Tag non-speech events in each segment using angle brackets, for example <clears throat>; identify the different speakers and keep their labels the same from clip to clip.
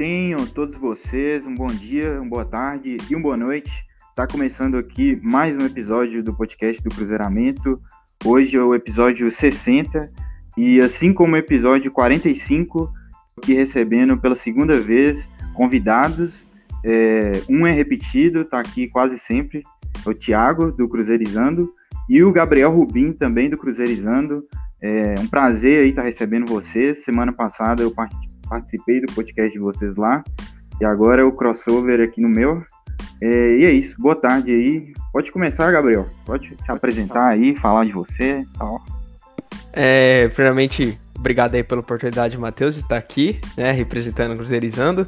Speaker 1: Tenham todos vocês um bom dia, uma boa tarde e uma boa noite. Está começando aqui mais um episódio do podcast do Cruzeiramento. Hoje é o episódio 60 e assim como o episódio 45, aqui recebendo pela segunda vez convidados. É, um é repetido, está aqui quase sempre, é o Thiago do Cruzeirizando e o Gabriel Rubim também do Cruzeirizando. É um prazer aí estar recebendo vocês. Semana passada eu participei do podcast de vocês lá. E agora é o crossover aqui no meu. É, e é isso. Boa tarde aí. Pode começar, Gabriel. Pode se apresentar aí, falar de você tal.
Speaker 2: É, primeiramente, obrigado aí pela oportunidade, Matheus, de estar aqui, né, representando o Cruzeirizando.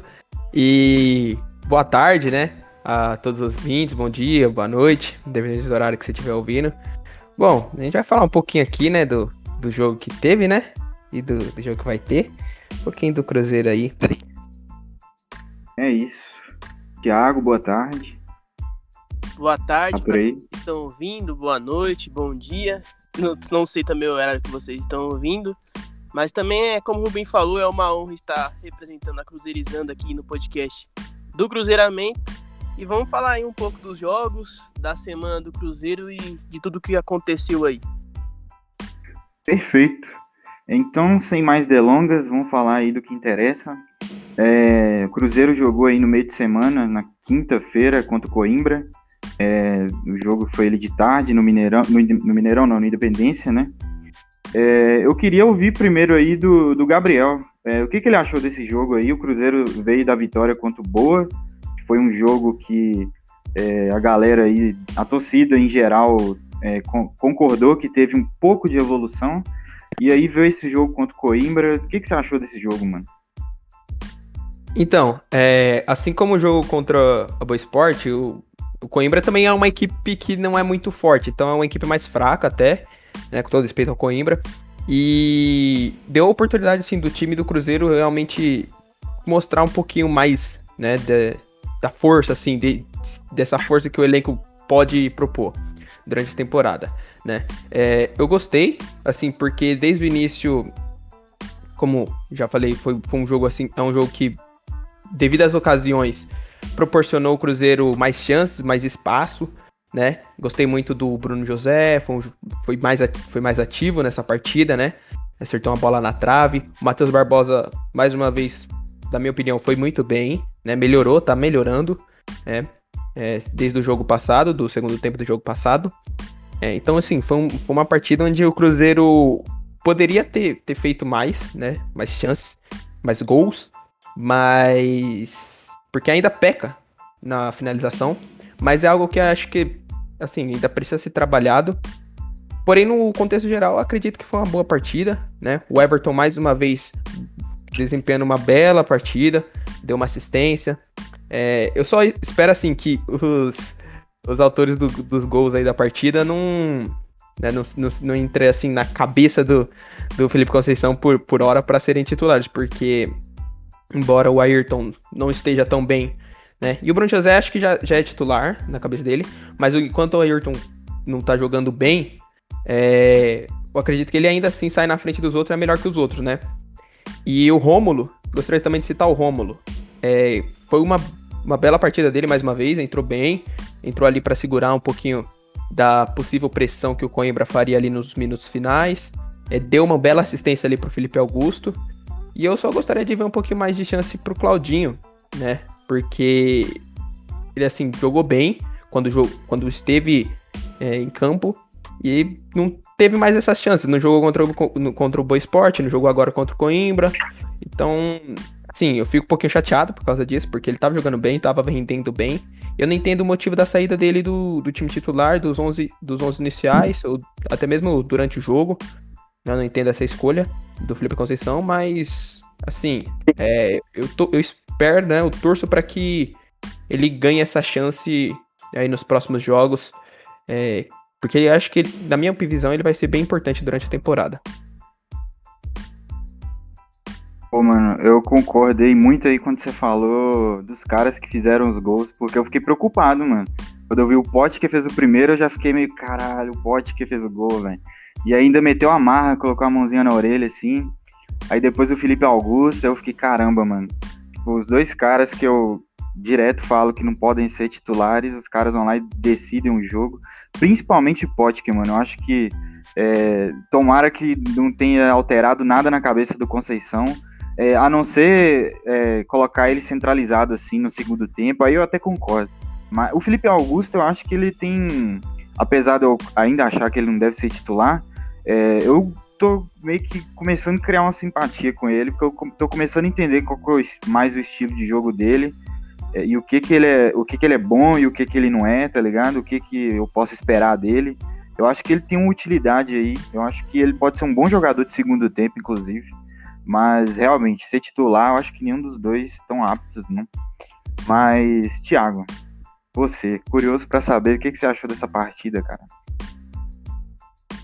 Speaker 2: E boa tarde, né, a todos os ouvintes, bom dia, boa noite, dependendo do horário que você estiver ouvindo. Bom, a gente vai falar um pouquinho aqui, né, do, do jogo que teve, né? E do, do jogo que vai ter. Um pouquinho do Cruzeiro aí.
Speaker 1: É isso. Tiago, boa tarde.
Speaker 3: Boa tarde tá para que estão ouvindo, boa noite, bom dia. Não, não sei também o horário que vocês estão ouvindo, mas também é como o Rubem falou, é uma honra estar representando a Cruzeirizando aqui no podcast do Cruzeiramento. E vamos falar aí um pouco dos jogos, da semana do Cruzeiro e de tudo que aconteceu aí.
Speaker 1: Perfeito. Então, sem mais delongas, vamos falar aí do que interessa. É, o Cruzeiro jogou aí no meio de semana, na quinta-feira, contra o Coimbra. É, o jogo foi ele de tarde no Mineirão, no, no Mineirão não, no Independência, né? É, eu queria ouvir primeiro aí do, do Gabriel. É, o que, que ele achou desse jogo aí? O Cruzeiro veio da vitória contra o Boa. Foi um jogo que é, a galera aí, a torcida em geral, é, concordou que teve um pouco de evolução. E aí veio esse jogo contra o Coimbra. O que, que você achou desse jogo, mano?
Speaker 2: Então, é, assim como o jogo contra a Boa Esporte, o, o, Coimbra também é uma equipe que não é muito forte. Então é uma equipe mais fraca até, né, com todo respeito ao Coimbra. E deu a oportunidade, assim, do time do Cruzeiro realmente mostrar um pouquinho mais, né, de, da força, assim, de, dessa força que o elenco pode propor durante a temporada, né? É, eu gostei, assim, porque desde o início, como já falei, foi, foi um jogo assim, é um jogo que, devido às ocasiões, proporcionou o Cruzeiro mais chances, mais espaço, né? Gostei muito do Bruno José, foi, um, foi, mais, foi mais ativo nessa partida, né? Acertou uma bola na trave. O Matheus Barbosa, mais uma vez, na minha opinião, foi muito bem, né? Melhorou, tá melhorando, né? é, desde o jogo passado, do segundo tempo do jogo passado. É, então, assim, foi, um, foi, uma partida onde o Cruzeiro poderia ter, ter feito mais, né? Mais chances, mais gols, mas. Porque ainda peca na finalização, mas é algo que acho que, assim, ainda precisa ser trabalhado. Porém, no contexto geral, acredito que foi uma boa partida, né? O Everton, mais uma vez, desempenhando uma bela partida, deu uma assistência, é, eu só espero, assim, que os, os autores do, dos gols aí da partida não, né, não, não, não entre, assim, na cabeça do, do Felipe Conceição por, por hora para serem titulares, porque embora o Ayrton não esteja tão bem, né, e o Bruno José acho que já, já é titular na cabeça dele, mas enquanto o Ayrton não tá jogando bem, é, eu acredito que ele ainda assim sai na frente dos outros, é melhor que os outros, né? E o Rômulo, gostaria também de citar o Rômulo. É, foi uma uma bela partida dele mais uma vez, entrou bem, entrou ali para segurar um pouquinho da possível pressão que o Coimbra faria ali nos minutos finais. É, deu uma bela assistência ali pro Felipe Augusto. E eu só gostaria de ver um pouquinho mais de chance pro Claudinho, né? Porque ele assim jogou bem quando, quando esteve é, em campo e não teve mais essas chances. Não jogou contra o, contra o Boa Esporte, não jogou agora contra o Coimbra. Então, Sim, eu fico um pouquinho chateado por causa disso, porque ele tava jogando bem, tava rendendo bem. Eu não entendo o motivo da saída dele do, do time titular, dos 11, dos 11 iniciais, ou até mesmo durante o jogo. Eu não entendo essa escolha do Felipe Conceição, mas, assim, é, eu, tô, eu espero, né, eu torço para que ele ganhe essa chance aí nos próximos jogos, é, porque eu acho que, na minha visão, ele vai ser bem importante durante a temporada.
Speaker 1: Pô, mano, eu concordei muito aí quando você falou dos caras que fizeram os gols, porque eu fiquei preocupado, mano. Quando eu vi o Pote que fez o primeiro, eu já fiquei meio, caralho, o Pote que fez o gol, velho. E ainda meteu a marra, colocou a mãozinha na orelha, assim. Aí depois o Felipe Augusto, eu fiquei, caramba, mano. tipo, os dois caras que eu direto falo que não podem ser titulares, os caras vão lá e decidem o jogo. Principalmente Potker, mano. Eu acho que é, tomara que não tenha alterado nada na cabeça do Conceição. É, a não ser é, colocar ele centralizado assim no segundo tempo, aí eu até concordo. Mas o Felipe Augusto, eu acho que ele tem, apesar de eu ainda achar que ele não deve ser titular, é, eu tô meio que começando a criar uma simpatia com ele, porque eu tô começando a entender qual é mais o estilo de jogo dele é, e o que que ele é, o que que ele é bom e o que que ele não é, tá ligado? O que que eu posso esperar dele. Eu acho que ele tem uma utilidade aí. Eu acho que ele pode ser um bom jogador de segundo tempo, inclusive. Mas realmente, ser titular, eu acho que nenhum dos dois estão aptos, não. Mas, Thiago, você, curioso para saber o que, que você achou dessa partida, cara.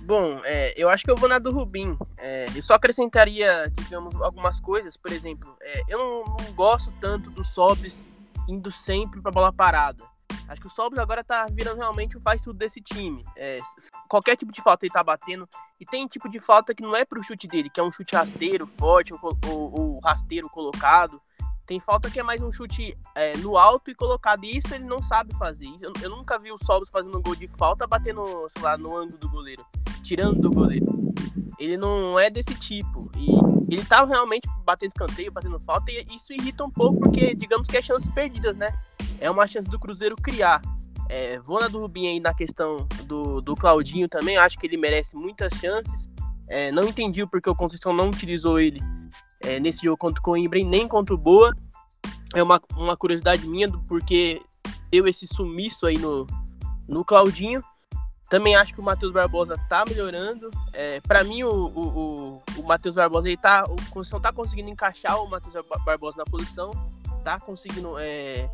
Speaker 3: Bom, é, eu acho que eu vou na do Rubim. É, eu só acrescentaria, digamos, algumas coisas. Por exemplo, é, eu não, não, gosto tanto dos sobres indo sempre pra bola parada. Acho que o Sobres agora tá virando realmente o faz tudo desse time. É, qualquer tipo de falta ele tá batendo. E tem tipo de falta que não é pro chute dele, que é um chute rasteiro, forte, ou, rasteiro colocado. Tem falta que é mais um chute é, no alto e colocado. E isso ele não sabe fazer. Eu, eu nunca vi o Sobres fazendo um gol de falta batendo, sei lá, no ângulo do goleiro tirando do goleiro. Ele não é desse tipo. E ele tá realmente batendo escanteio, batendo falta, e isso irrita um pouco, porque digamos que é chances perdidas, né? É uma chance do Cruzeiro criar. É, vou na do Rubim aí na questão do, do Claudinho também, acho que ele merece muitas chances. É, não entendi porque o Conceição não utilizou ele é, nesse jogo contra o Coimbra e nem contra o Boa. É uma, uma curiosidade minha, porque deu esse sumiço aí no, no Claudinho. Também acho que o Matheus Barbosa tá melhorando. É, para mim, o, o, o, o Matheus Barbosa, tá, o Conceição tá conseguindo encaixar o Matheus Barbosa na posição. Tá conseguindo, é,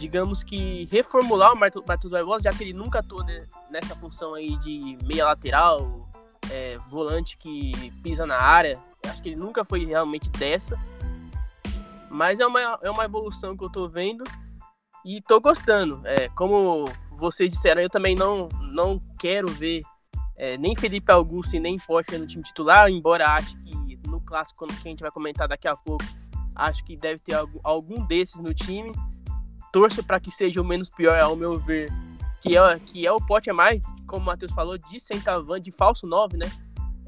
Speaker 3: digamos que, reformular o Matheus Barbosa, já que ele nunca atuou nessa função aí de meia lateral, é, volante que pisa na área. Acho que ele nunca foi realmente dessa. Mas é uma, é uma evolução que eu tô vendo e tô gostando. É, como vocês disseram, eu também não, não quero ver é, nem Felipe Augusto e nem Porsche no time titular, embora acho que no clássico, que a gente vai comentar daqui a pouco, acho que deve ter algum, algum desses no time. Torço para que seja o menos pior, ao meu ver, que é, que é o Pote é mais, como o Matheus falou, de centavante, de falso 9, né?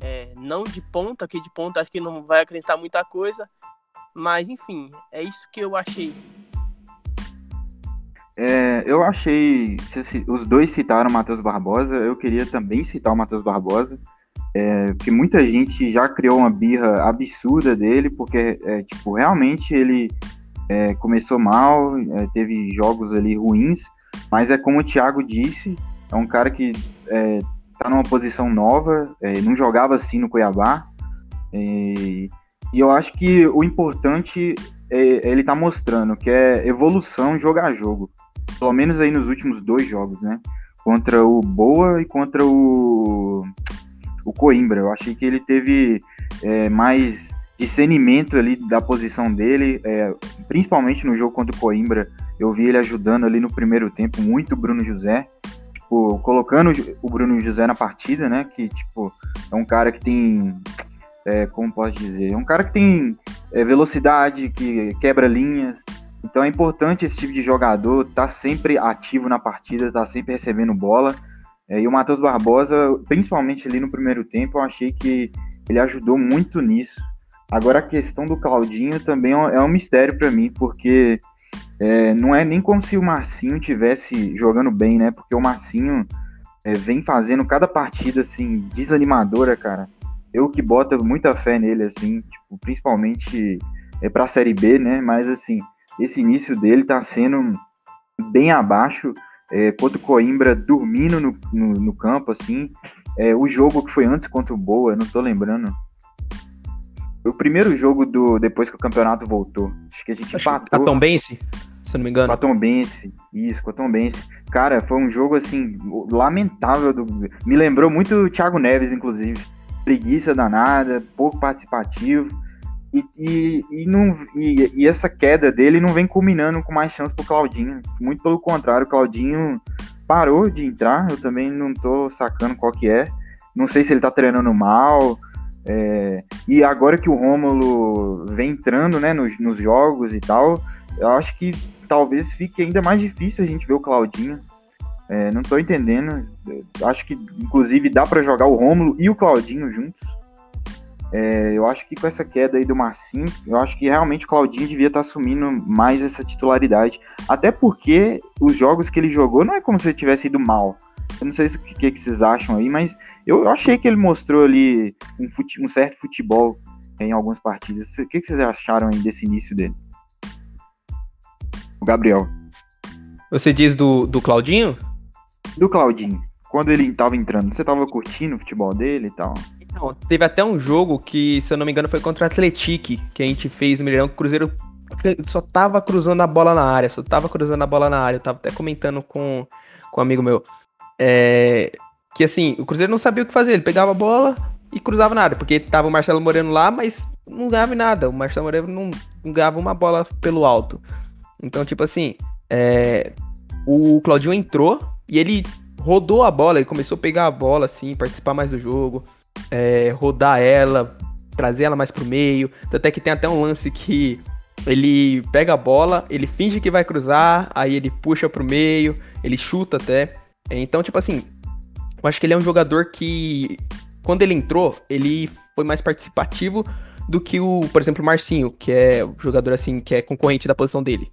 Speaker 3: É, não de ponta, que de ponta acho que não vai acrescentar muita coisa. Mas enfim, é isso que eu achei
Speaker 1: é, eu achei. Os dois citaram o Matheus Barbosa, eu queria também citar o Matheus Barbosa. É, que muita gente já criou uma birra absurda dele, porque, é, tipo, realmente ele é, começou mal, é, teve jogos ali ruins, mas é como o Thiago disse, é um cara que é, tá numa posição nova, é, não jogava assim no Cuiabá, e, e eu acho que o importante é, ele tá mostrando que é evolução jogo a jogo. Pelo menos aí nos últimos dois jogos, né? Contra o Boa e contra o, o Coimbra. Eu achei que ele teve é, mais discernimento ali da posição dele, é, principalmente no jogo contra o Coimbra. Eu vi ele ajudando ali no primeiro tempo muito o Bruno José, tipo, colocando o Bruno José na partida, né? Que, tipo, é um cara que tem é, como posso dizer, é um cara que tem é, velocidade, que quebra linhas. Então é importante esse tipo de jogador tá sempre ativo na partida, tá sempre recebendo bola. É, e o Matheus Barbosa, principalmente ali no primeiro tempo, eu achei que ele ajudou muito nisso. Agora a questão do Claudinho também é um mistério para mim, porque é, não é nem como se o Marcinho tivesse jogando bem, né? Porque o Marcinho é, vem fazendo cada partida assim desanimadora, cara eu que boto muita fé nele, assim, tipo, principalmente é pra Série B, né? Mas, assim, esse início dele tá sendo bem abaixo. É, contra o Coimbra dormindo no, no, no campo, assim. É, o jogo que foi antes contra o Boa, não tô lembrando. O primeiro jogo do depois que o campeonato voltou. Acho que a gente Acho empatou.
Speaker 2: A Tom Bense, se não me engano.
Speaker 1: Com a Tom Bense, isso, com a Tom Bense. Cara, foi um jogo, assim, lamentável. Do... Me lembrou muito o Thiago Neves, inclusive preguiça danada, pouco participativo. E, e, e, não, e, e, essa queda dele não vem culminando com mais chance pro Claudinho. Muito pelo contrário, o Claudinho parou de entrar. Eu também não tô sacando qual que é. Não sei se ele tá treinando mal. É, e agora que o Rômulo vem entrando né, nos, nos jogos e tal, eu acho que talvez fique ainda mais difícil a gente ver o Claudinho. É, não estou entendendo. Acho que, inclusive, dá para jogar o Rômulo e o Claudinho juntos. É, eu acho que com essa queda aí do Marcinho, eu acho que realmente o Claudinho devia estar tá assumindo mais essa titularidade. Até porque os jogos que ele jogou não é como se ele tivesse ido mal. Eu não sei o que, que, vocês acham aí, mas eu, eu achei que ele mostrou ali um, fute, um certo futebol em algumas partidas. O que, que vocês acharam aí desse início dele? O Gabriel.
Speaker 2: Você diz do, do Claudinho?
Speaker 1: Do Claudinho. Quando ele estava entrando, você estava curtindo o futebol dele e tal?
Speaker 2: Não, teve até um jogo que, se eu não me engano, foi contra o Atletique, que a gente fez no Mineirão, que o Cruzeiro só tava cruzando a bola na área, só tava cruzando a bola na área. Eu tava até comentando com, com um amigo meu. É, que assim, o Cruzeiro não sabia o que fazer, ele pegava a bola e cruzava na área, porque tava o Marcelo Moreno lá, mas não ganhava nada. O Marcelo Moreno não, não ganhava uma bola pelo alto. Então, tipo assim, é, o Claudinho entrou e ele rodou a bola, ele começou a pegar a bola, assim, participar mais do jogo é, rodar ela, trazer ela mais pro meio. Até que tem até um lance que ele pega a bola, ele finge que vai cruzar, aí ele puxa pro meio, ele chuta até. Então, tipo assim, eu acho que ele é um jogador que, quando ele entrou, ele foi mais participativo do que o, por exemplo, o Marcinho, que é o jogador assim, que é concorrente da posição dele.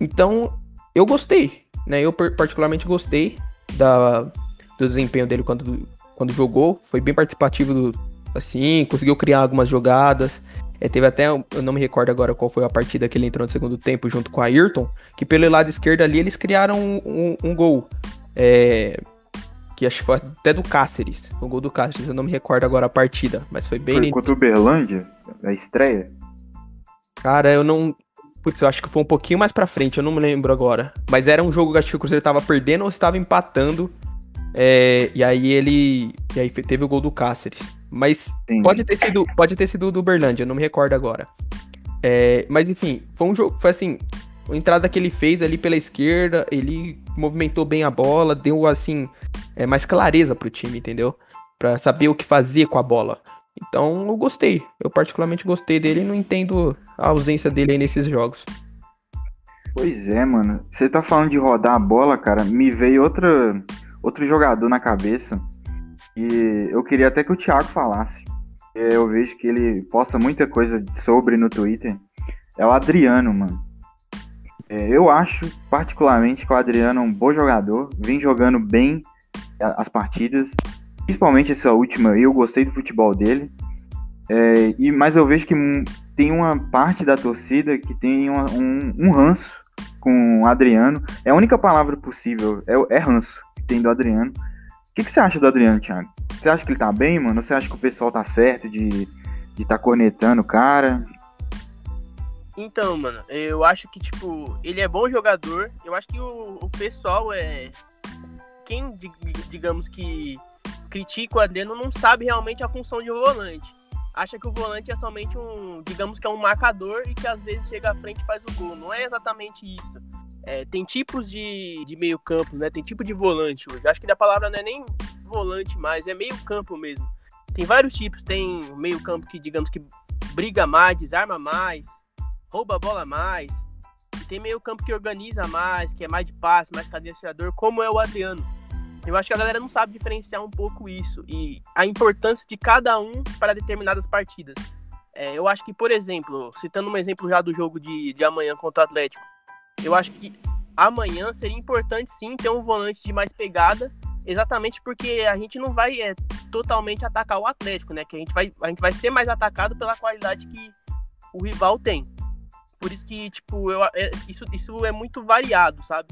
Speaker 2: Então, eu gostei, né? Eu particularmente gostei da, do desempenho dele quando quando jogou, foi bem participativo, do, assim, conseguiu criar algumas jogadas. É, teve até, eu não me recordo agora qual foi a partida que ele entrou no segundo tempo junto com a Ayrton, que pelo lado esquerdo ali eles criaram um, um, um gol. É, que acho que foi até do Cáceres, o gol do Cáceres, eu não me recordo agora a partida, mas foi bem...
Speaker 1: Foi contra o Berlândia, a estreia?
Speaker 2: Cara, eu não... Putz, eu acho que foi um pouquinho mais pra frente, eu não me lembro agora. Mas era um jogo que acho que o Cruzeiro tava perdendo ou estava empatando, é, e aí ele. E aí teve o gol do Cáceres. Mas pode ter sido pode ter sido do Uberlândia, não me recordo agora. É, mas enfim, foi um jogo. Foi assim. A entrada que ele fez ali pela esquerda, ele movimentou bem a bola, deu assim. É, mais clareza pro time, entendeu? Pra saber o que fazer com a bola. Então eu gostei. Eu particularmente gostei dele e não entendo a ausência dele aí nesses jogos.
Speaker 1: Pois é, mano. Você tá falando de rodar a bola, cara. Me veio outra outro jogador na cabeça e eu queria até que o Thiago falasse. Eu vejo que ele posta muita coisa sobre no Twitter. É o Adriano, mano. É, eu acho particularmente que o Adriano é um bom jogador, vem jogando bem as partidas, principalmente essa última. Eu gostei do futebol dele. É, e mas eu vejo que tem uma parte da torcida que tem uma, um, um ranço com o Adriano. É a única palavra possível, é, é ranço tem do Adriano. O que, que você acha do Adriano, Thiago? Você acha que ele tá bem, mano? Você acha que o pessoal tá certo de, de tá cornetando o cara?
Speaker 3: Então, mano, eu acho que, tipo, ele é bom jogador. Eu acho que o, o pessoal é. Quem, digamos que critica o Adriano não sabe realmente a função de volante. Acha que o volante é somente um, digamos que é um marcador e que às vezes chega à frente e faz o gol. Não é exatamente isso. É, tem tipos de, de meio campo, né? Tem tipo de volante hoje. Acho que a palavra não é nem volante mais, é meio campo mesmo. Tem vários tipos. Tem meio campo que, digamos que briga mais, desarma mais, rouba a bola mais. E tem meio campo que organiza mais, que é mais de passe, mais cadenciador, como é o Adriano. Eu acho que a galera não sabe diferenciar um pouco isso e a importância de cada um para determinadas partidas. É, eu acho que, por exemplo, citando um exemplo já do jogo de, de amanhã contra o Atlético, eu acho que amanhã seria importante sim ter um volante de mais pegada, exatamente porque a gente não vai é, totalmente atacar o Atlético, né? Que a gente, vai, a gente vai ser mais atacado pela qualidade que o rival tem. Por isso que, tipo, eu, é, isso, isso é muito variado, sabe?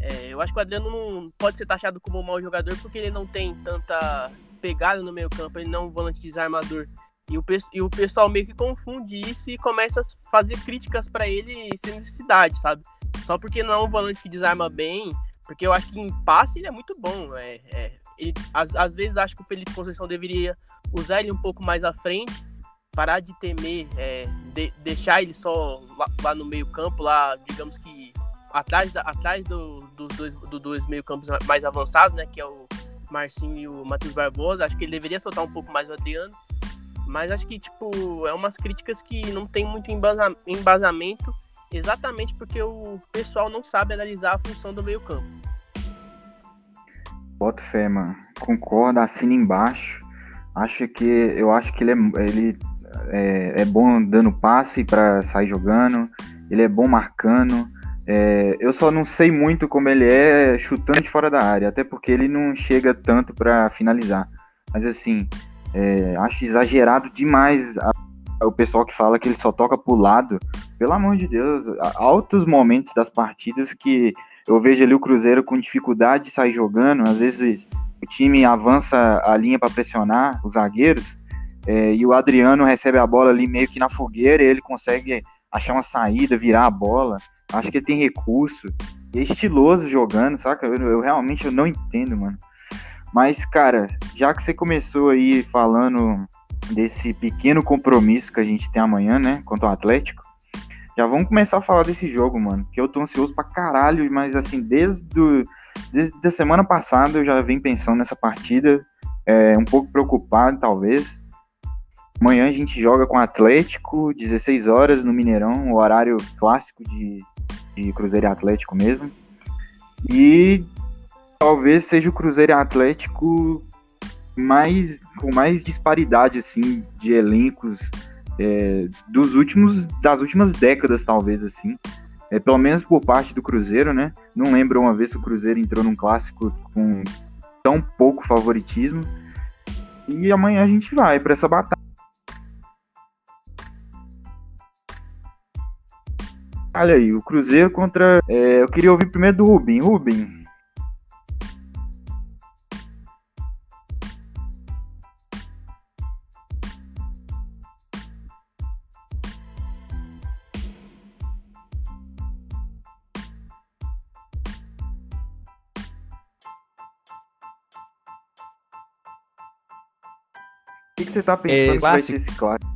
Speaker 3: É, eu acho que o Adriano não pode ser taxado como um mau jogador porque ele não tem tanta pegada no meio campo, ele não é um volante desarmador. E o, e o pessoal meio que confunde isso e começa a fazer críticas para ele sem necessidade, sabe? Só porque não é um volante que desarma bem, porque eu acho que em passe ele é muito bom. É, é ele, às, às vezes acho que o Felipe Conceição deveria usar ele um pouco mais à frente, parar de temer, é, de, deixar ele só lá, lá, no meio campo, lá, digamos que atrás, da, atrás do, dos dois, do dois meio campos mais avançados, né, que é o Marcinho e o Matheus Barbosa. Acho que ele deveria soltar um pouco mais o Adriano Mas acho que, tipo, é umas críticas que não tem muito embasamento, exatamente porque o pessoal não sabe analisar a função do meio-campo.
Speaker 1: Boto fé, mano. Concordo, assina embaixo. Acho que. Eu acho que ele é, ele é, é bom dando passe para sair jogando. Ele é bom marcando. É, eu só não sei muito como ele é chutando de fora da área, até porque ele não chega tanto para finalizar. Mas assim, é, acho exagerado demais a, a, o pessoal que fala que ele só toca pro lado. Pelo amor de Deus, altos momentos das partidas que eu vejo ali o Cruzeiro com dificuldade de sair jogando. Às vezes o time avança a linha para pressionar os zagueiros é, e o Adriano recebe a bola ali meio que na fogueira ele consegue achar uma saída, virar a bola. Acho que ele tem recurso. E é estiloso jogando, saca? Eu, eu realmente eu não entendo, mano. Mas, cara, já que você começou aí falando desse pequeno compromisso que a gente tem amanhã, né? Contra o Atlético. Já vamos começar a falar desse jogo, mano. Que eu tô ansioso pra caralho, mas assim, desde, desde a semana passada eu já venho pensando nessa partida. É, um pouco preocupado, talvez. Amanhã a gente joga com o Atlético, 16 horas no Mineirão, o horário clássico de, de Cruzeiro e Atlético mesmo. E talvez seja o Cruzeiro e Atlético mais com mais disparidade assim de elencos é, dos últimos das últimas décadas talvez assim. É, pelo menos por parte do Cruzeiro né? Não lembro uma vez que o Cruzeiro entrou num clássico com tão pouco favoritismo. E amanhã a gente vai para essa batalha Olha aí, o Cruzeiro contra. É, eu queria ouvir primeiro do Rubim. Rubim. O que, que você tá pensando é, que vai ser esse clássico?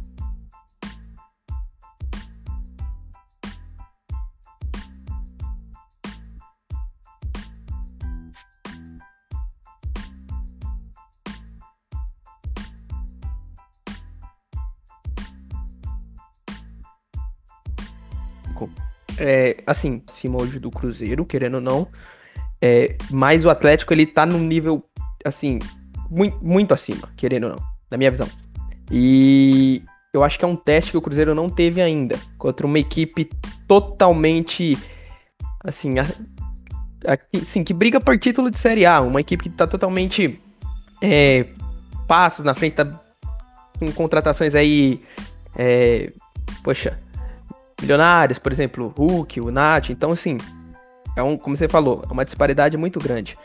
Speaker 2: Assim, cima hoje do Cruzeiro, querendo ou não. É, mas o Atlético, ele tá num nível, assim, muito, muito acima, querendo ou não, na minha visão. E eu acho que é um teste que o Cruzeiro não teve ainda, contra uma equipe totalmente, assim, a, a, assim que briga por título de Série A, uma equipe que tá totalmente é, passos na frente, tá com contratações aí, é, poxa, milionários, por exemplo, o Hulk, o Nath. Então, assim, é um, como você falou, é uma disparidade muito grande.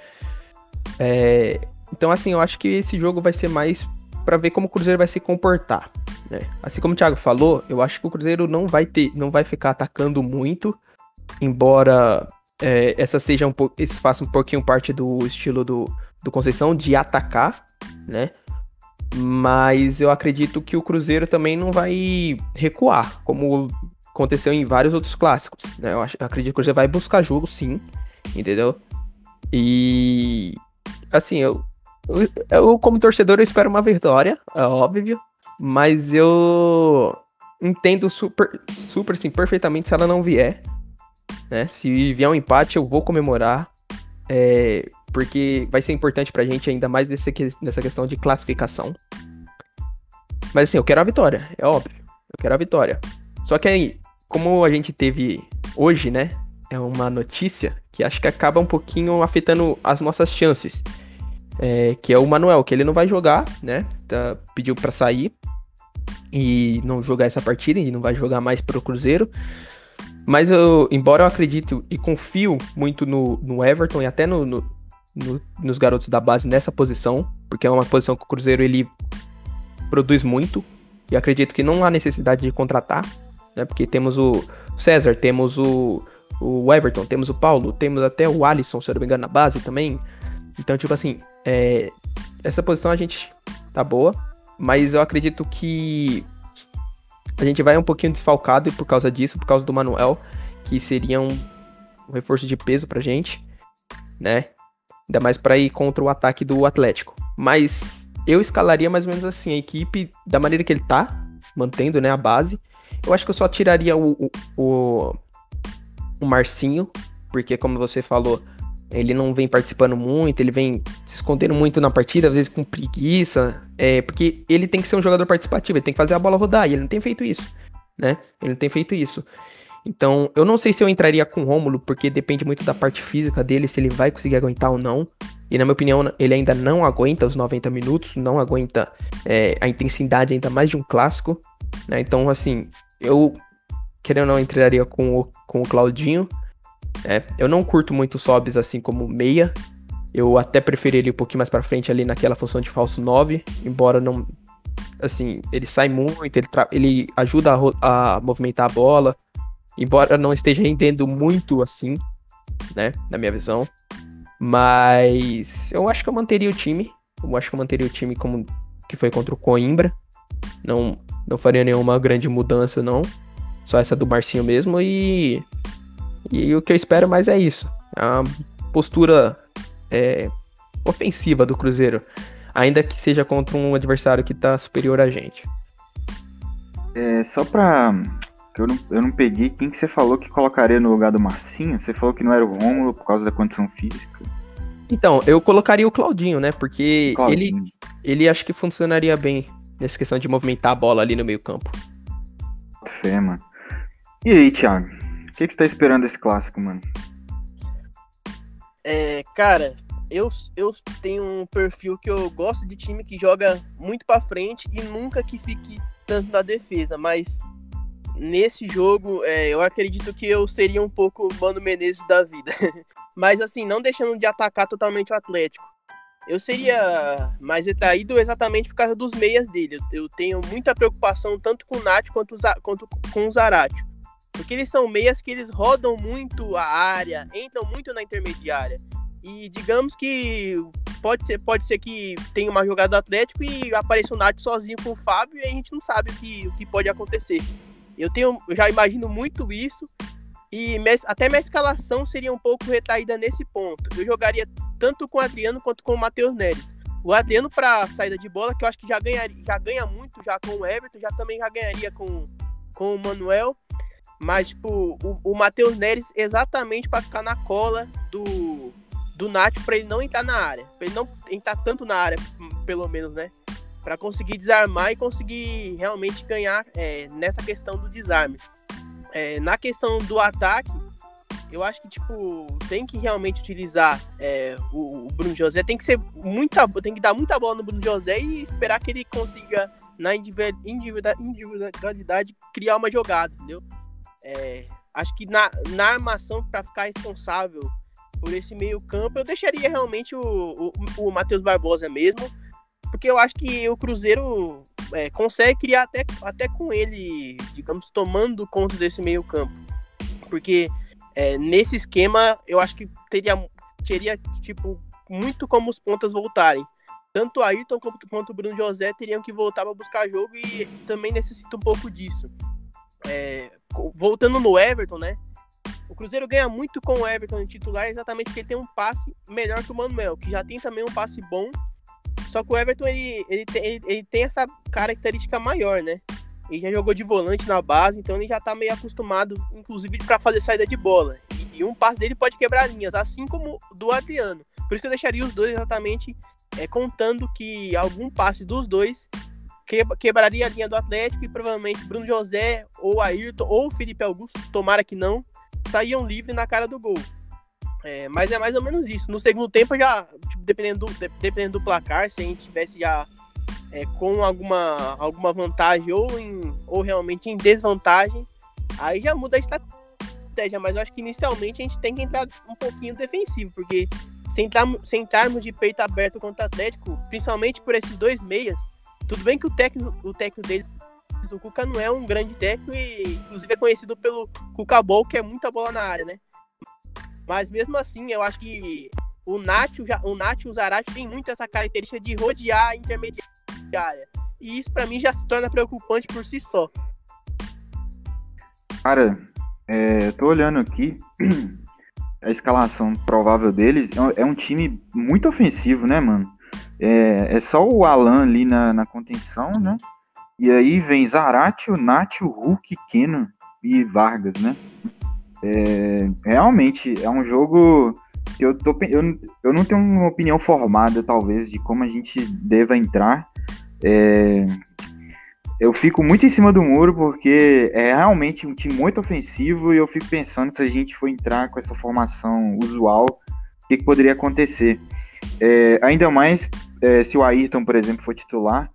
Speaker 2: É, então, assim, eu acho que esse jogo vai ser mais para ver como o Cruzeiro vai se comportar. Né? Assim como o Thiago falou, eu acho que o Cruzeiro não vai ter, não vai ficar atacando muito, embora é, essa seja um pouco, esse faça um pouquinho parte do estilo do, do Conceição de atacar, né? Mas eu acredito que o Cruzeiro também não vai recuar, como aconteceu em vários outros clássicos. Né? Eu, acho, eu acredito que o Cruzeiro vai buscar jogo, sim, entendeu? E assim, eu, eu, eu, como torcedor eu espero uma vitória, é óbvio, mas eu entendo super, super sim, perfeitamente se ela não vier. Né? Se vier um empate, eu vou comemorar. É, porque vai ser importante pra gente ainda mais nessa, nessa questão de classificação. Mas assim, eu quero a vitória, é óbvio. Eu quero a vitória. Só que aí, como a gente teve hoje, né? É uma notícia que acho que acaba um pouquinho afetando as nossas chances. É, que é o Manuel, que ele não vai jogar, né? Tá, pediu para sair e não jogar essa partida e não vai jogar mais pro Cruzeiro. Mas eu, embora eu acredite e confio muito no, no Everton e até no, no, no, nos garotos da base nessa posição, porque é uma posição que o Cruzeiro ele produz muito e acredito que não há necessidade de contratar né? Porque temos o César, temos o, o Everton, temos o Paulo, temos até o Alisson, se eu não me engano, na base também. Então, tipo assim, é, essa posição a gente tá boa, mas eu acredito que a gente vai um pouquinho desfalcado por causa disso, por causa do Manuel, que seria um, um reforço de peso pra gente, né? Ainda mais para ir contra o ataque do Atlético. Mas eu escalaria mais ou menos assim, a equipe da maneira que ele tá, mantendo, né, a base. Eu acho que eu só tiraria o, o, o, Marcinho, porque como você falou, ele não vem participando muito, ele vem se escondendo muito na partida, às vezes com preguiça, é, porque ele tem que ser um jogador participativo, ele tem que fazer a bola rodar, e ele não tem feito isso, né? Ele não tem feito isso. Então, eu não sei se eu entraria com o Rômulo, porque depende muito da parte física dele, se ele vai conseguir aguentar ou não. E na minha opinião, ele ainda não aguenta os 90 minutos, não aguenta é, a intensidade ainda mais de um clássico. Né? Então, assim, eu, querendo ou não, entraria com o, com o Claudinho. Né? Eu não curto muito Sobs assim como meia. Eu até preferiria um pouquinho mais para frente ali naquela função de falso 9, embora não. Assim, ele sai muito, ele, ele ajuda a, a movimentar a bola, embora não esteja rendendo muito assim, né, na minha visão. Mas eu acho que eu manteria o time. Eu acho que eu manteria o time como que foi contra o Coimbra. Não, não faria nenhuma grande mudança, não. Só essa do Marcinho mesmo. E, e o que eu espero mais é isso. A postura é, ofensiva do Cruzeiro. Ainda que seja contra um adversário que está superior a gente.
Speaker 1: É, só pra eu não, eu não peguei quem que você falou que colocaria no lugar do Marcinho. Você falou que não era o Rômulo por causa da condição física.
Speaker 2: Então, eu colocaria o Claudinho, né? Porque Claudinho. ele ele acho que funcionaria bem nessa questão de movimentar a bola ali no meio campo.
Speaker 1: Fé, mano. E aí, Thiago? O que, que você tá esperando desse clássico, mano?
Speaker 3: É, cara, eu, eu tenho um perfil que eu gosto de time que joga muito para frente e nunca que fique tanto na defesa, mas nesse jogo, é, eu acredito que eu seria um pouco o Mano Menezes da vida. <laughs> Mas assim, não deixando de atacar totalmente o Atlético. Eu seria mais retraído exatamente por causa dos meias dele. Eu, tenho muita preocupação tanto com o Nath quanto, quanto com o Zarate. Porque eles são meias que eles rodam muito a área, entram muito na intermediária. E digamos que pode ser, pode ser que tenha uma jogada do Atlético e apareça o Nath sozinho com o Fábio e a gente não sabe o que, o que pode acontecer. Eu tenho, eu já imagino muito isso. E até minha escalação seria um pouco retraída nesse ponto. Eu jogaria tanto com o Adriano quanto com o Matheus Neres. O Adriano para saída de bola, que eu acho que já, ganharia, já ganha muito já com o Everton, já também já ganharia com, com o Manuel. Mas, tipo, o, o Matheus Neres exatamente para ficar na cola do, do Nath para ele não entrar na área. Pra ele não entrar tanto na área, pelo menos, né? para conseguir desarmar e conseguir realmente ganhar é, nessa questão do desarme. É, na questão do ataque, eu acho que tipo tem que realmente utilizar é, o, o, Bruno José, tem que ser muita, tem que dar muita bola no Bruno José e esperar que ele consiga na individualidade criar uma jogada, entendeu? É, acho que na, na armação para ficar responsável por esse meio campo eu deixaria realmente o, o, o Matheus Barbosa mesmo porque eu acho que o Cruzeiro é, consegue criar até, até com ele, digamos, tomando conta desse meio campo. Porque é, nesse esquema, eu acho que teria, teria, tipo, muito como os pontas voltarem. Tanto Ayrton quanto, quanto o Bruno José teriam que voltar para buscar jogo e também necessita um pouco disso. É, voltando no Everton, né? O Cruzeiro ganha muito com o Everton titular exatamente porque ele tem um passe melhor que o Manuel, que já tem também um passe bom só que o Everton, ele, ele, tem, ele, ele tem essa característica maior, né? Ele já jogou de volante na base, então ele já tá meio acostumado, inclusive, para fazer saída de bola. E, e, um passe dele pode quebrar linhas, assim como do Adriano. Por isso que eu deixaria os dois exatamente é, contando que algum passe dos dois quebraria a linha do Atlético e provavelmente Bruno José ou Ayrton ou Felipe Augusto, tomara que não, saíam livre na cara do gol. É, mas é mais ou menos isso. No segundo tempo, já, tipo, dependendo, do, dependendo do placar, se a gente tivesse já é, com alguma, alguma vantagem ou, em, ou realmente em desvantagem, aí já muda a estratégia. Mas eu acho que inicialmente a gente tem que entrar um pouquinho defensivo, porque se, entrar, se entrarmos de peito aberto contra o Atlético, principalmente por esses dois meias, tudo bem que o técnico, o técnico dele, o Cuca não é um grande técnico e inclusive é conhecido pelo Cuca Ball, que é muita bola na área, né? Mas mesmo assim, eu acho que o Nacho, o Nacho o Zarate tem muito essa característica de rodear a intermediária. E isso para mim já se torna preocupante por si só.
Speaker 1: Cara, é, eu tô olhando aqui <clears throat> a escalação provável deles. É um é time muito ofensivo, né, mano? é, é só o Alan ali na, na contenção, né? E aí vem Zaratio, Nacho, Hulk, Keno e Vargas, né? É, realmente é um jogo que eu, tô, eu, eu não tenho uma opinião formada, talvez, de como a gente deva entrar. É, eu fico muito em cima do muro porque é realmente um time muito ofensivo e eu fico pensando se a gente for entrar com essa formação usual, o que, que poderia acontecer. É, ainda mais é, se o Ayrton, por exemplo, for titular.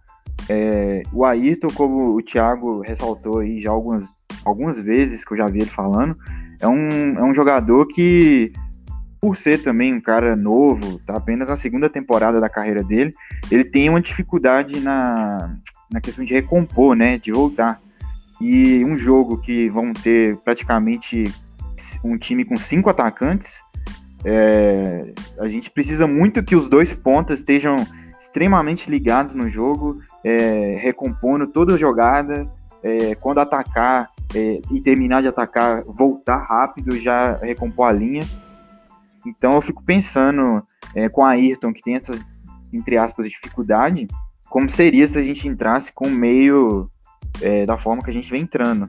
Speaker 1: É, o Ayrton, como o Thiago ressaltou aí já algumas, algumas vezes que eu já vi ele falando, é um, é um jogador que, por ser também um cara novo, tá apenas na segunda temporada da carreira dele, ele tem uma dificuldade na, na questão de recompor, né, de voltar. E um jogo que vão ter praticamente um time com cinco atacantes, é, a gente precisa muito que os dois pontas estejam extremamente ligados no jogo, é, recompondo toda jogada, é, quando atacar é, e terminar de atacar, voltar rápido, já recompor a linha. Então eu fico pensando é, com a Ayrton, que tem essa, entre aspas, dificuldade, como seria se a gente entrasse com o meio é, da forma que a gente vem entrando.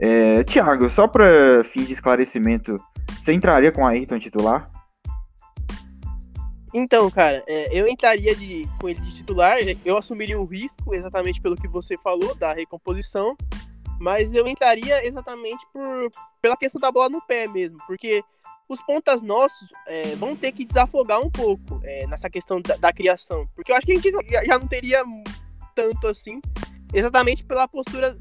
Speaker 1: É, Tiago, só para fim de esclarecimento, você entraria com a Ayrton titular?
Speaker 3: Então, cara, é, eu entraria de, com ele de titular, eu assumiria um risco, exatamente pelo que você falou, da recomposição, mas eu entraria exatamente por, pela questão da bola no pé mesmo, porque os pontas nossos é, vão ter que desafogar um pouco é, nessa questão da, da, criação. Porque eu acho que a gente já, já, não teria tanto assim, exatamente pela postura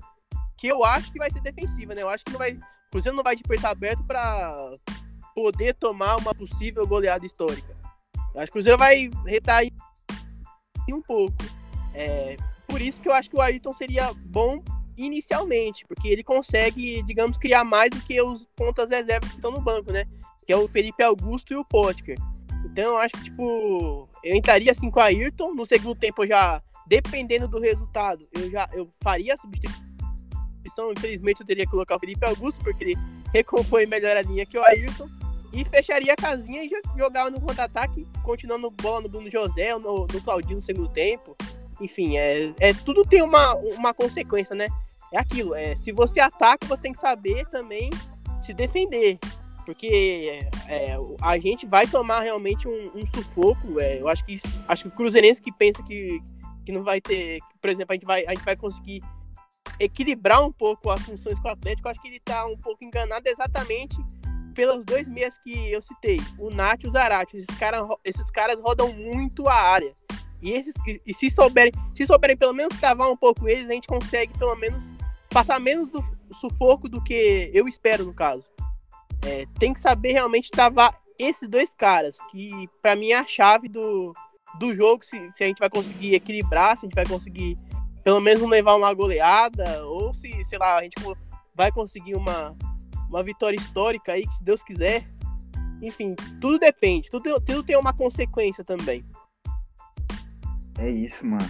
Speaker 3: que eu acho que vai ser defensiva, né? Eu acho que não vai, o Cruzeiro não vai de peito aberto para poder tomar uma possível goleada histórica. Eu acho que o Cruzeiro vai retar um pouco. É, por isso que eu acho que o Ayrton seria bom inicialmente, porque ele consegue, digamos, criar mais do que os pontas reservas que estão no banco, né? Que é o Felipe Augusto e o Potker. Então eu acho que, tipo, eu entraria assim com a Ayrton. No segundo tempo, eu já, dependendo do resultado, eu já eu faria a substituição. Infelizmente, eu teria que colocar o Felipe Augusto, porque ele recompõe melhor a linha que o Ayrton. E fecharia a casinha e jogava no contra-ataque, continuando bola no Bruno José, no, no Claudinho no segundo tempo. Enfim, é, é, tudo tem uma, uma consequência, né? É aquilo, é, se você ataca, você tem que saber também se defender. Porque é, a gente vai tomar realmente um, um sufoco. É, eu acho que isso, acho que o Cruzeirense que pensa que, que não vai ter. Por exemplo, a gente vai, a gente vai conseguir equilibrar um pouco as funções com o Atlético. Acho que ele está um pouco enganado exatamente pelos dois meses que eu citei, o Nath e o Zarate. Esses, cara, esses caras rodam muito a área. E, esses, e se souberem, se souberem pelo menos cavar um pouco eles, a gente consegue pelo menos passar menos do sufoco do que eu espero no caso. É, tem que saber realmente travar esses dois caras, que para mim é a chave do, do jogo, se, se a gente vai conseguir equilibrar, se a gente vai conseguir pelo menos levar uma goleada, ou se, sei lá, a gente vai conseguir uma, uma vitória histórica aí, que se Deus quiser. Enfim, tudo depende, tudo, tudo tem uma consequência também.
Speaker 1: É isso, mano.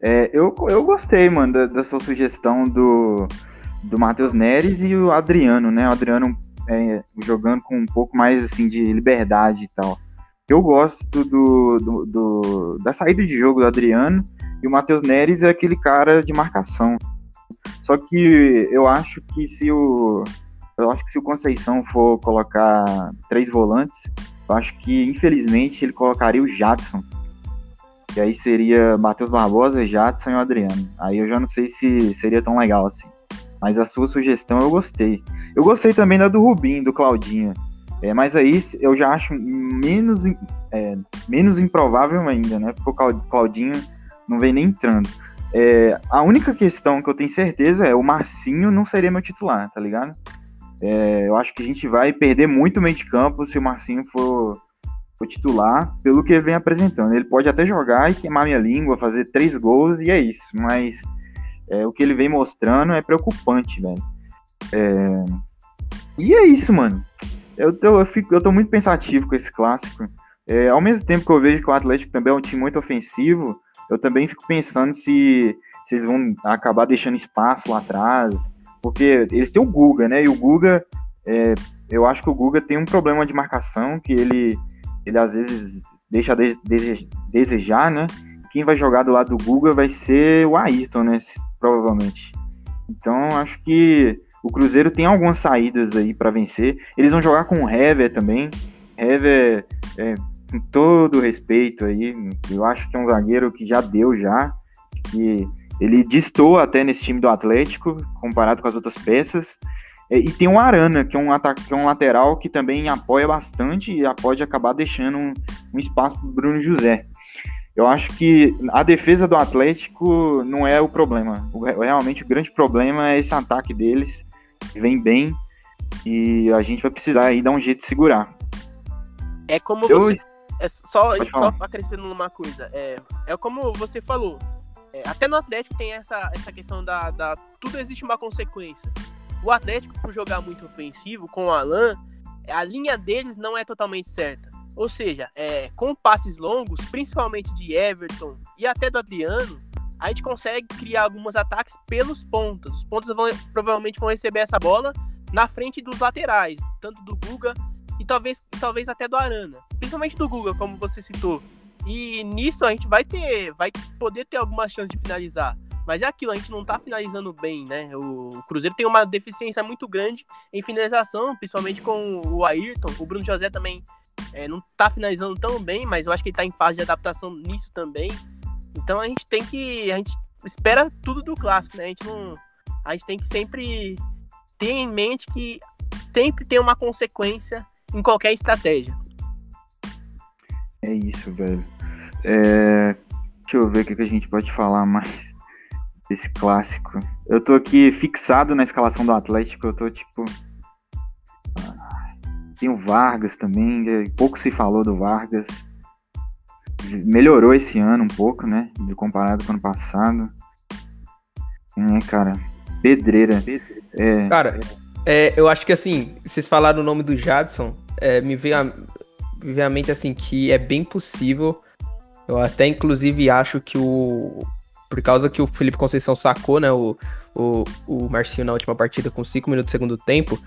Speaker 1: É, eu, eu gostei, mano, da, da sua sugestão do, do Matheus Neres e o Adriano, né? O Adriano é, jogando com um pouco mais assim de liberdade e tal. Eu gosto do, do, do, da saída de jogo do Adriano e o Matheus Neres é aquele cara de marcação. Só que eu acho que se o eu acho que se o Conceição for colocar três volantes, eu acho que infelizmente ele colocaria o Jadson. E aí seria Matheus Barbosa, Jadson e o Adriano. Aí eu já não sei se seria tão legal assim. Mas a sua sugestão eu gostei. Eu gostei também da do Rubinho, do Claudinho. É, mas aí eu já acho menos, é, menos improvável ainda, né? Porque o Claudinho não vem nem entrando. É, a única questão que eu tenho certeza é o Marcinho não seria meu titular, tá ligado? É, eu acho que a gente vai perder muito meio de campo se o Marcinho for, for titular, pelo que ele vem apresentando. Ele pode até jogar e queimar minha língua, fazer três gols e é isso, mas é, o que ele vem mostrando é preocupante, velho. É... E é isso, mano. Eu tô, eu, fico, eu tô muito pensativo com esse clássico. É, ao mesmo tempo que eu vejo que o Atlético também é um time muito ofensivo, eu também fico pensando se, se eles vão acabar deixando espaço lá atrás. Porque eles têm o Guga, né? E o Guga, é, eu acho que o Guga tem um problema de marcação, que ele, ele às vezes deixa a desejar, né? Quem vai jogar do lado do Guga vai ser o Ayrton, né? Provavelmente. Então, acho que o Cruzeiro tem algumas saídas aí para vencer. Eles vão jogar com o Hever também. Hever, é, com todo respeito aí, eu acho que é um zagueiro que já deu já, que ele distou até nesse time do Atlético, comparado com as outras peças. É, e tem o Arana, que é um, que é um lateral que também apoia bastante e pode acabar deixando um, um espaço para Bruno José. Eu acho que a defesa do Atlético não é o problema. O, realmente o grande problema é esse ataque deles, que vem bem, e a gente vai precisar aí dar um jeito de segurar.
Speaker 3: É como Eu... você. É só, só acrescentando uma coisa. É, é como você falou. É, até no Atlético tem essa, essa questão da, da. Tudo existe uma consequência. O Atlético, por jogar muito ofensivo com o Alan, a linha deles não é totalmente certa. Ou seja, é, com passes longos, principalmente de Everton e até do Adriano, a gente consegue criar alguns ataques pelos pontas. Os pontas vão, provavelmente vão receber essa bola na frente dos laterais, tanto do Guga e talvez, talvez até do Arana. Principalmente do Guga, como você citou. E nisso a gente vai ter, vai poder ter alguma chance de finalizar. Mas é aquilo, a gente não tá finalizando bem, né? O Cruzeiro tem uma deficiência muito grande em finalização, principalmente com o Ayrton. O Bruno José também é, não tá finalizando tão bem, mas eu acho que ele tá em fase de adaptação nisso também. Então a gente tem que. A gente espera tudo do clássico, né? A gente não. A gente tem que sempre ter em mente que sempre tem uma consequência em qualquer estratégia.
Speaker 1: É isso, velho. É... Deixa eu ver o que a gente pode falar mais desse clássico. Eu tô aqui fixado na escalação do Atlético, eu tô tipo. Tem o Vargas também, é, pouco se falou do Vargas. Melhorou esse ano um pouco, né? Comparado com o ano passado. É, cara, pedreira.
Speaker 2: É... Cara, é, eu acho que assim, vocês falaram o nome do Jadson, é, me, veio a, me veio à mente assim que é bem possível. Eu até inclusive acho que o. Por causa que o Felipe Conceição sacou, né? O, o, o Marcinho na última partida com 5 minutos do segundo tempo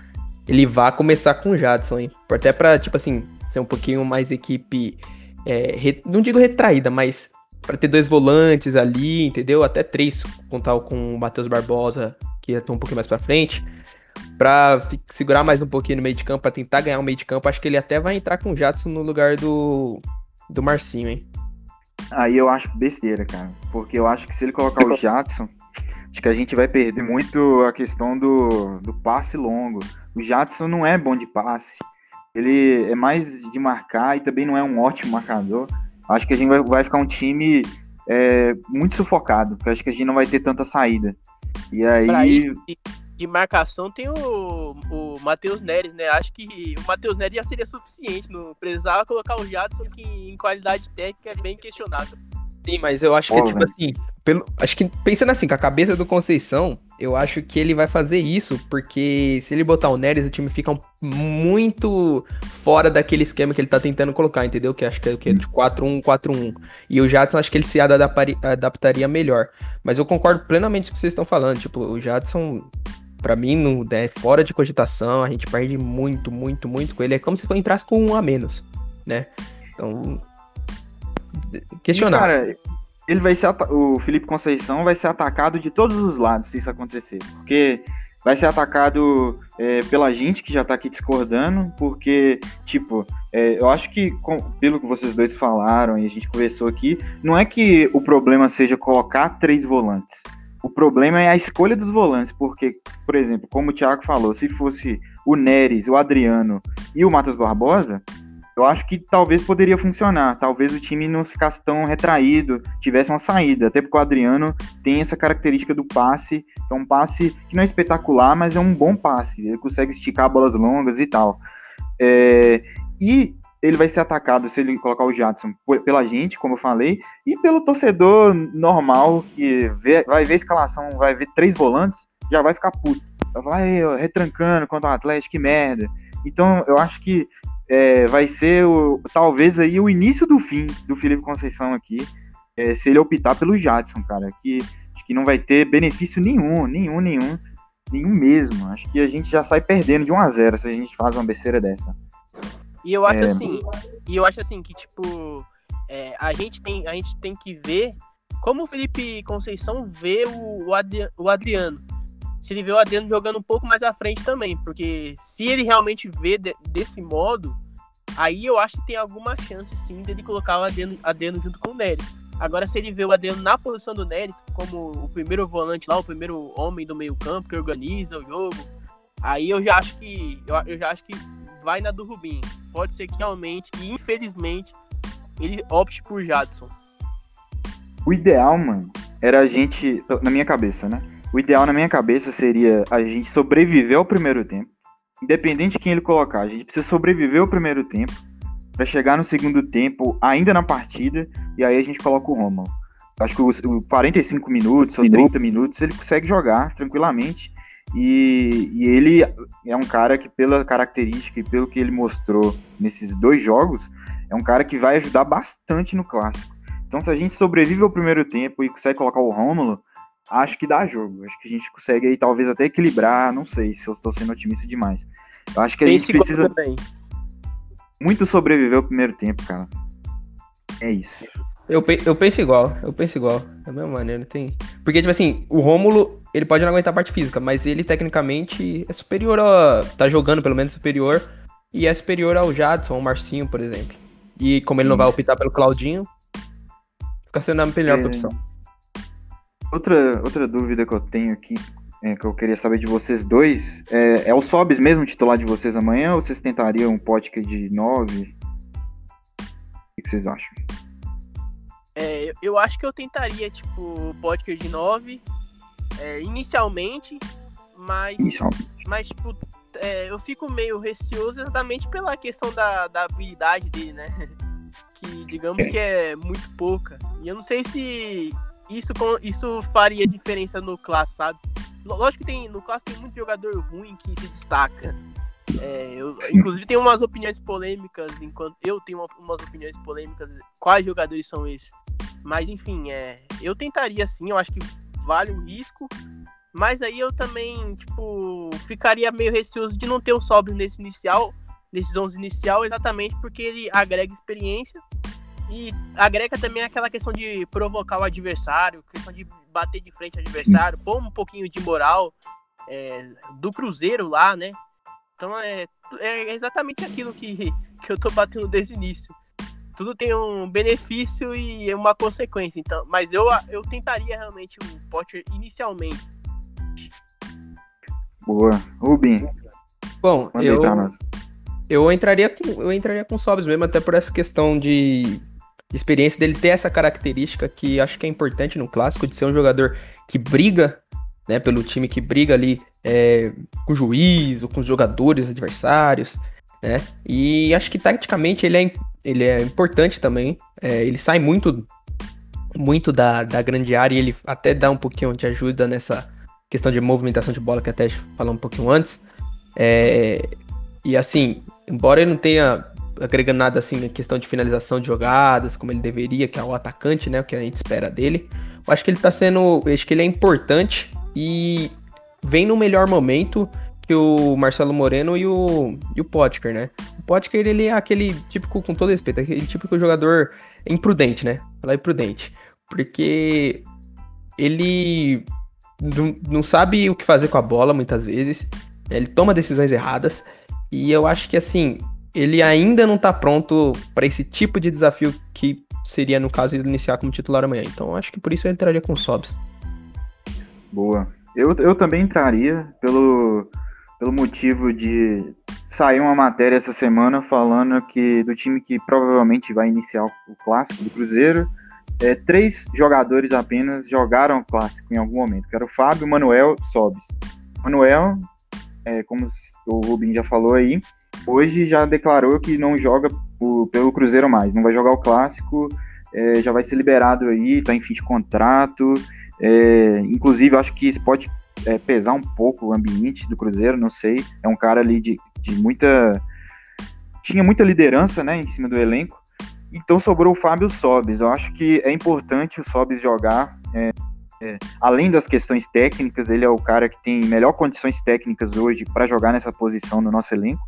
Speaker 2: ele vai começar com o Jadson, hein? Até pra, tipo assim, ser um pouquinho mais equipe. É, re... não digo retraída, mas para ter dois volantes ali, entendeu? Até três, contar com o Matheus Barbosa, que ia ter um pouquinho mais para frente. Pra segurar mais um pouquinho no meio de campo, pra tentar ganhar o meio de campo, acho que ele até vai entrar com o Jadson no lugar do, do Marcinho, hein?
Speaker 1: Aí eu acho besteira, cara. Porque eu acho que se ele colocar o <laughs> Jadson, acho que a gente vai perder muito a questão do, do passe longo. O Jadson não é bom de passe. Ele é mais de marcar e também não é um ótimo marcador. Acho que a gente vai, vai ficar um time é, muito sufocado, porque acho que a gente não vai ter tanta saída. E aí. Pra isso,
Speaker 3: de marcação tem o, o Matheus Neres, né? Acho que o Matheus Neres já seria suficiente. Não precisava colocar o Jadson, que em qualidade técnica é bem questionável.
Speaker 2: Sim, mas eu acho que, tipo assim, pelo, acho que pensando assim, com a cabeça do Conceição, eu acho que ele vai fazer isso, porque se ele botar o Neres, o time fica muito fora daquele esquema que ele tá tentando colocar, entendeu? Que acho que é o que? De 4-1, 4-1. E o Jadson acho que ele se adaptaria melhor. Mas eu concordo plenamente com o que vocês estão falando. Tipo, o Jadson, para mim, não é fora de cogitação. A gente perde muito, muito, muito com ele. É como se entrasse com um a menos, né? Então, questionar. E, cara,
Speaker 1: ele vai ser o Felipe Conceição vai ser atacado de todos os lados se isso acontecer, porque vai ser atacado é, pela gente que já tá aqui discordando, porque tipo, é, eu acho que com, pelo que vocês dois falaram e a gente conversou aqui, não é que o problema seja colocar três volantes. O problema é a escolha dos volantes, porque, por exemplo, como o Thiago falou, se fosse o Neres, o Adriano e o Matheus Barbosa, eu acho que talvez poderia funcionar. Talvez o time não ficasse tão retraído, tivesse uma saída. Até porque o Adriano tem essa característica do passe, é um passe que não é espetacular, mas é um bom passe. Ele consegue esticar bolas longas e tal. É, e ele vai ser atacado se ele colocar o Jadson pela gente, como eu falei, e pelo torcedor normal que vê, vai ver a escalação, vai ver três volantes, já vai ficar puto. Vai retrancando contra o Atlético, que merda. Então, eu acho que é, vai ser o, talvez aí o início do fim do Felipe Conceição aqui, é, se ele optar pelo Jadson, cara, que acho que não vai ter benefício nenhum, nenhum, nenhum, nenhum mesmo. Acho que a gente já sai perdendo de 1 a 0 se a gente faz uma besteira dessa.
Speaker 3: E eu acho é... assim, e eu acho assim que tipo é, a, gente tem, a gente tem que ver como o Felipe Conceição vê o, o Adriano. Se ele vê o Adriano jogando um pouco mais à frente também, porque se ele realmente vê de, desse modo, aí eu acho que tem alguma chance sim dele colocar o Adriano, Adriano junto com o Nery. Agora, se ele vê o Adriano na posição do Nery, como o primeiro volante lá, o primeiro homem do meio campo que organiza o jogo, aí eu já acho que eu, eu já acho que vai na do Rubinho. Pode ser que realmente, e infelizmente, ele opte por Jadson.
Speaker 1: O ideal, mano, era a gente, na minha cabeça, né? O ideal na minha cabeça seria a gente sobreviver ao primeiro tempo. Independente de quem ele colocar, a gente precisa sobreviver ao primeiro tempo para chegar no segundo tempo ainda na partida e aí a gente coloca o Romulo. Acho que os 45 minutos ou 30 minutos ele consegue jogar tranquilamente e, e, ele é um cara que, pela característica e pelo que ele mostrou nesses dois jogos, é um cara que vai ajudar bastante no clássico. Então, se a gente sobrevive ao primeiro tempo e consegue colocar o Rômulo, acho que dá jogo. Acho que a gente consegue aí talvez até equilibrar. Não sei se eu estou sendo otimista demais. Eu acho que a Pense gente precisa também. muito sobreviver ao primeiro tempo, cara. É isso.
Speaker 2: Eu, eu penso igual, eu penso igual. Da mesma maneira, tem. Porque, tipo assim, o Rômulo, ele pode não aguentar a parte física, mas ele tecnicamente é superior a. tá jogando pelo menos superior. E é superior ao Jadson, ao Marcinho, por exemplo. E como ele não vai optar pelo Claudinho, fica sendo a melhor é... opção.
Speaker 1: Outra, outra dúvida que eu tenho aqui, é, que eu queria saber de vocês dois, é, é o Sobs mesmo titular de vocês amanhã ou vocês tentariam um podcast de 9? O que vocês acham?
Speaker 3: É, eu acho que eu tentaria, tipo, podcast de 9 é, inicialmente, mas. Inicialmente. Mas, tipo, é, eu fico meio receoso exatamente pela questão da, da habilidade dele, né? <laughs> que digamos é. que é muito pouca. E eu não sei se isso, isso faria diferença no clássico, sabe? Lógico que tem, no clássico tem muito jogador ruim que se destaca. É, eu, inclusive tem umas opiniões polêmicas, enquanto eu tenho uma, umas opiniões polêmicas, quais jogadores são esses. Mas enfim, é, eu tentaria sim, eu acho que vale o risco. Mas aí eu também, tipo, ficaria meio receoso de não ter o Sobre nesse inicial, nesses 11 inicial, exatamente porque ele agrega experiência e agrega também aquela questão de provocar o adversário, questão de bater de frente ao adversário, pôr um pouquinho de moral é, do Cruzeiro lá, né? Então é, é exatamente aquilo que, <laughs> que eu tô batendo desde o início. Tudo tem um benefício e uma consequência. Então, mas eu, eu tentaria realmente o Potter inicialmente.
Speaker 1: Boa. Rubim.
Speaker 2: Bom, eu, eu entraria com eu entraria com Sobs mesmo, até por essa questão de de experiência dele ter essa característica que acho que é importante no clássico, de ser um jogador que briga, né, pelo time que briga ali é, com o juiz ou com os jogadores adversários, né, e acho que taticamente ele é, ele é importante também, é, ele sai muito muito da, da grande área e ele até dá um pouquinho de ajuda nessa questão de movimentação de bola que até falou um pouquinho antes, é, e assim, embora ele não tenha agregando nada assim na questão de finalização de jogadas, como ele deveria, que é o atacante, né? O que a gente espera dele. Eu acho que ele tá sendo. acho que ele é importante e vem no melhor momento que o Marcelo Moreno e o, e o Potker, né? O Potker, ele é aquele típico, com todo respeito, aquele típico jogador imprudente, né? Falar imprudente. Porque ele não sabe o que fazer com a bola muitas vezes. Ele toma decisões erradas. E eu acho que assim, ele ainda não está pronto para esse tipo de desafio que seria, no caso, ele iniciar como titular amanhã. Então, acho que por isso eu entraria com o Sobs.
Speaker 1: Boa. Eu, eu também entraria pelo, pelo motivo de sair uma matéria essa semana falando que do time que provavelmente vai iniciar o clássico do Cruzeiro, é, três jogadores apenas jogaram o clássico em algum momento, que era o Fábio, Manuel e Sobs. Manuel, é, como o Rubim já falou aí, hoje já declarou que não joga o, pelo Cruzeiro mais, não vai jogar o clássico, é, já vai ser liberado aí, tá em fim de contrato. É, inclusive, acho que isso pode é, pesar um pouco o ambiente do Cruzeiro, não sei. É um cara ali de, de muita. Tinha muita liderança né, em cima do elenco. Então sobrou o Fábio Sobis. Eu acho que é importante o Sobis jogar. É, é, além das questões técnicas, ele é o cara que tem melhor condições técnicas hoje para jogar nessa posição no nosso elenco.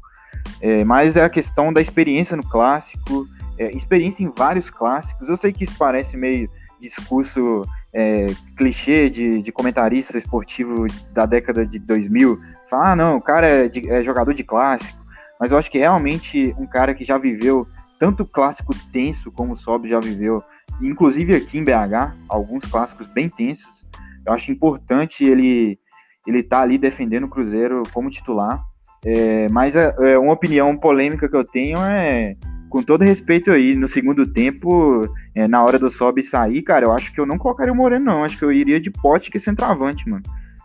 Speaker 1: É, mas é a questão da experiência no clássico é, experiência em vários clássicos. Eu sei que isso parece meio discurso é, clichê de, de comentarista esportivo da década de 2000. Falar, ah, não, o cara é, de, é jogador de clássico. Mas eu acho que realmente um cara que já viveu tanto clássico tenso como o Sob já viveu, inclusive aqui em BH, alguns clássicos bem tensos. Eu acho importante ele ele tá ali defendendo o Cruzeiro como titular. É, mas é, é, uma opinião polêmica que eu tenho é, com todo respeito aí, no segundo tempo, é, na hora do sobe sair, cara, eu acho que eu não colocaria o Moreno, não. Acho que eu iria de pote que centroavante, mano.